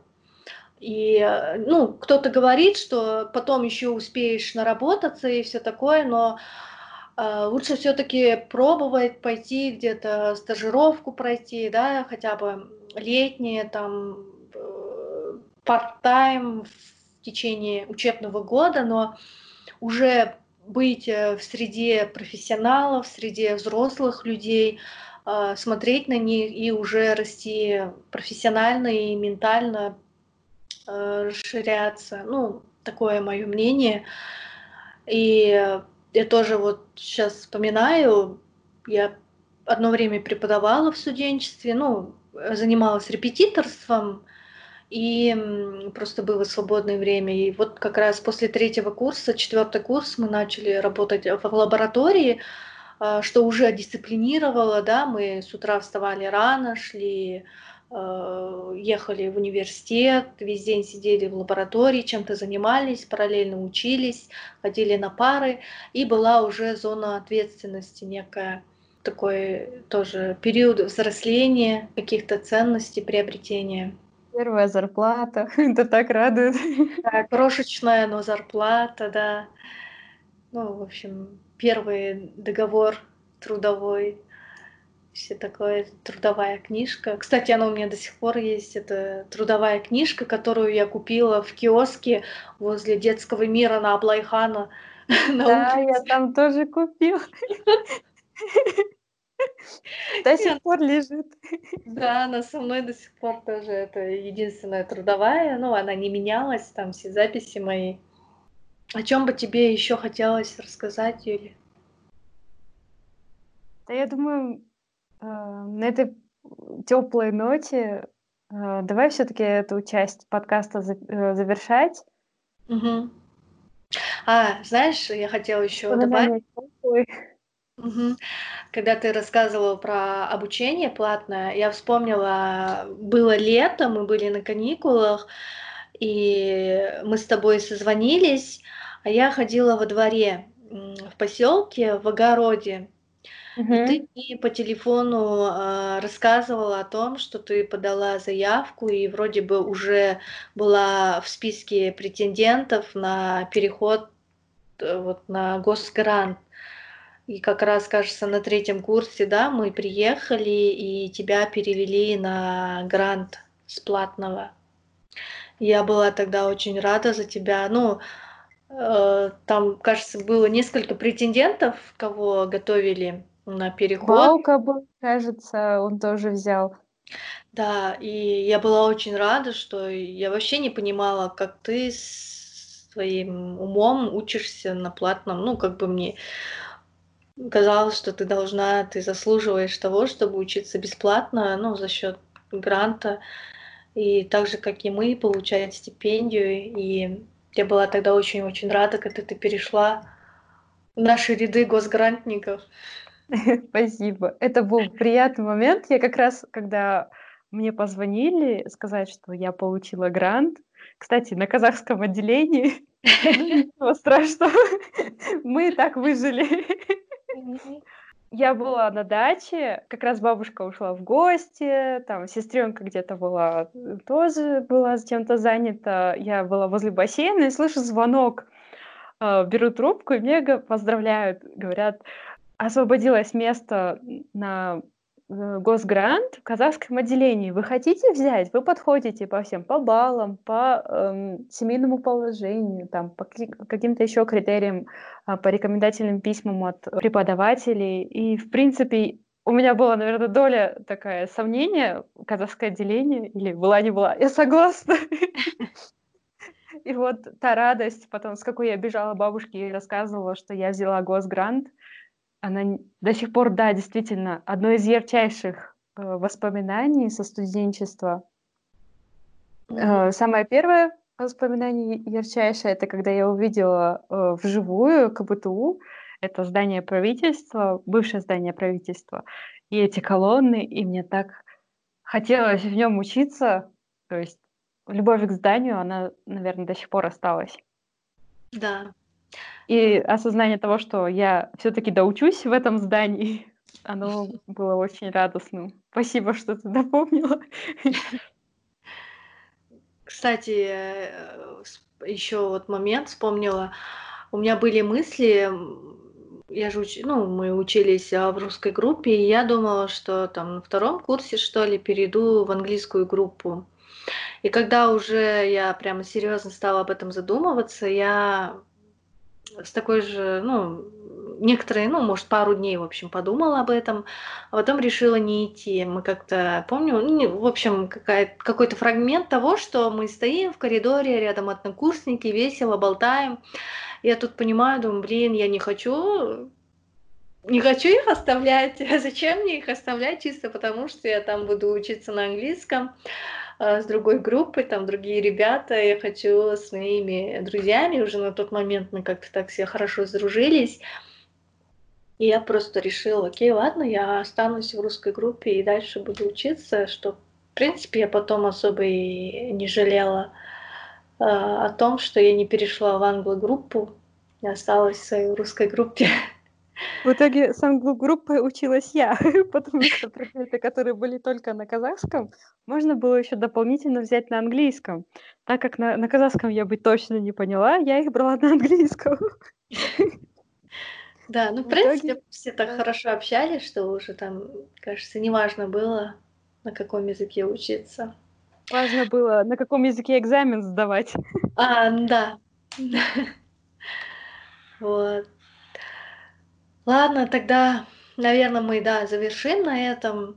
Speaker 1: И, э, ну, кто-то говорит, что потом еще успеешь наработаться и все такое, но лучше все-таки пробовать пойти где-то стажировку пройти, да, хотя бы летние, там, part-time течение учебного года, но уже быть э, в среде профессионалов, в среде взрослых людей, э, смотреть на них и уже расти профессионально и ментально, э, расширяться. Ну, такое мое мнение. И я тоже вот сейчас вспоминаю, я одно время преподавала в студенчестве, ну, занималась репетиторством, и просто было свободное время. И вот как раз после третьего курса, четвертый курс, мы начали работать в лаборатории, а, что уже дисциплинировало, да, мы с утра вставали рано, шли, а, ехали в университет, весь день сидели в лаборатории, чем-то занимались, параллельно учились, ходили на пары, и была уже зона ответственности некая такой тоже период взросления, каких-то ценностей, приобретения.
Speaker 2: Первая зарплата, это так радует.
Speaker 1: Да, крошечная, но зарплата, да. Ну, в общем, первый договор трудовой, все такое, трудовая книжка. Кстати, она у меня до сих пор есть. Это трудовая книжка, которую я купила в киоске возле детского мира на Аблайхана.
Speaker 2: Да, я там тоже купила. До сих пор лежит.
Speaker 1: Да, она со мной до сих пор тоже. Это единственная трудовая. Ну, она не менялась, там все записи мои. О чем бы тебе еще хотелось рассказать, Юля?
Speaker 2: Да я думаю, э, на этой теплой ноте э, давай все-таки эту часть подкаста э, завершать.
Speaker 1: Угу. А, знаешь, я хотела еще добавить. Угу. Когда ты рассказывал про обучение платное, я вспомнила, было лето, мы были на каникулах, и мы с тобой созвонились, а я ходила во дворе в поселке, в огороде. Угу. И ты мне по телефону э, рассказывала о том, что ты подала заявку и вроде бы уже была в списке претендентов на переход э, вот на госгрант. И как раз, кажется, на третьем курсе, да, мы приехали, и тебя перевели на грант с платного. Я была тогда очень рада за тебя. Ну, э, там, кажется, было несколько претендентов, кого готовили на переход.
Speaker 2: Баука был, кажется, он тоже взял.
Speaker 1: Да, и я была очень рада, что я вообще не понимала, как ты с своим умом учишься на платном. Ну, как бы мне казалось, что ты должна, ты заслуживаешь того, чтобы учиться бесплатно, ну, за счет гранта, и так же, как и мы, получать стипендию. И я была тогда очень-очень рада, когда ты перешла в наши ряды госгрантников.
Speaker 2: Спасибо. Это был приятный момент. Я как раз, когда мне позвонили сказать, что я получила грант, кстати, на казахском отделении, ну, ничего страшного, мы так выжили. Я была на даче, как раз бабушка ушла в гости, там сестренка где-то была, тоже была чем-то занята. Я была возле бассейна и слышу звонок. А, беру трубку, и мне поздравляют, говорят, освободилось место на Э, госгрант в казахском отделении. Вы хотите взять? Вы подходите по всем, по баллам, по эм, семейному положению, там, по каким-то еще критериям, э, по рекомендательным письмам от преподавателей. И, в принципе, у меня была, наверное, доля такая сомнения, казахское отделение, или была, не была, я согласна. И вот та радость, потом, с какой я бежала бабушке и рассказывала, что я взяла госгрант, она до сих пор, да, действительно, одно из ярчайших э, воспоминаний со студенчества. Э, самое первое воспоминание ярчайшее, это когда я увидела э, вживую КБТУ, это здание правительства, бывшее здание правительства, и эти колонны, и мне так хотелось в нем учиться, то есть любовь к зданию, она, наверное, до сих пор осталась.
Speaker 1: Да,
Speaker 2: и осознание того, что я все-таки доучусь в этом здании, оно было очень радостным. Спасибо, что ты напомнила.
Speaker 1: Кстати, э, еще вот момент вспомнила. У меня были мысли, я же уч... ну, мы учились а, в русской группе, и я думала, что там на втором курсе, что ли, перейду в английскую группу. И когда уже я прямо серьезно стала об этом задумываться, я с такой же, ну, некоторые, ну, может, пару дней, в общем, подумала об этом, а потом решила не идти. Мы как-то, помню, ну, в общем, какой-то фрагмент того, что мы стоим в коридоре, рядом однокурсники, весело болтаем. Я тут понимаю, думаю, блин, я не хочу не хочу их оставлять. Зачем мне их оставлять? Чисто потому, что я там буду учиться на английском с другой группой, там другие ребята. Я хочу с моими друзьями, уже на тот момент мы как-то так все хорошо сдружились. И я просто решила, окей, ладно, я останусь в русской группе и дальше буду учиться, что, в принципе, я потом особо и не жалела э, о том, что я не перешла в англо-группу, я осталась в своей русской группе.
Speaker 2: В итоге с англо-группой училась я, потому что предметы, которые были только на казахском, можно было еще дополнительно взять на английском. Так как на, на казахском я бы точно не поняла, я их брала на английском.
Speaker 1: Да, ну, в, в принципе, итоге... все так хорошо общались, что уже там, кажется, неважно было, на каком языке учиться.
Speaker 2: Важно было, на каком языке экзамен сдавать.
Speaker 1: А, да. Вот. Ладно, тогда, наверное, мы, да, завершим на этом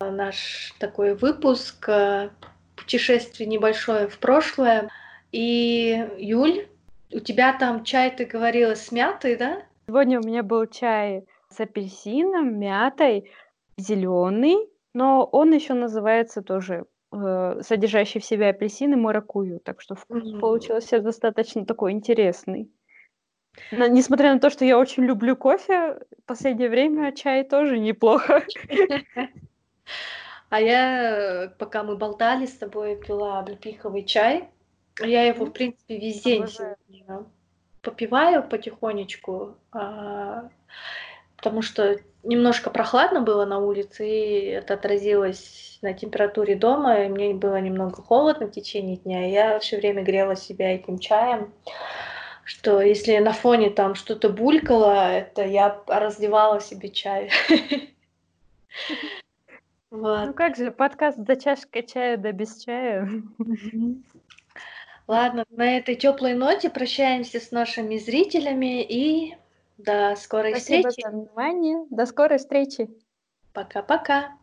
Speaker 1: наш такой выпуск э, путешествие небольшое в прошлое. И, Юль, у тебя там чай, ты говорила, с мятой, да?
Speaker 2: Сегодня у меня был чай с апельсином, мятой, зеленый, но он еще называется тоже э, содержащий в себе апельсины маракую, так что вкус mm-hmm. получился достаточно такой интересный. Но, несмотря на то, что я очень люблю кофе, в последнее время чай тоже неплохо.
Speaker 1: А я, пока мы болтали с тобой, пила облепиховый чай. Я его, в принципе, весь день сегодня попиваю потихонечку, а, потому что немножко прохладно было на улице, и это отразилось на температуре дома, и мне было немного холодно в течение дня, и я все время грела себя этим чаем, что если на фоне там что-то булькало, это я разливала себе чай.
Speaker 2: Ну как же, подкаст за чашкой чая да без чая.
Speaker 1: Ладно, на этой теплой ноте прощаемся с нашими зрителями и до скорой
Speaker 2: Спасибо
Speaker 1: встречи.
Speaker 2: за внимание. До скорой встречи.
Speaker 1: Пока-пока.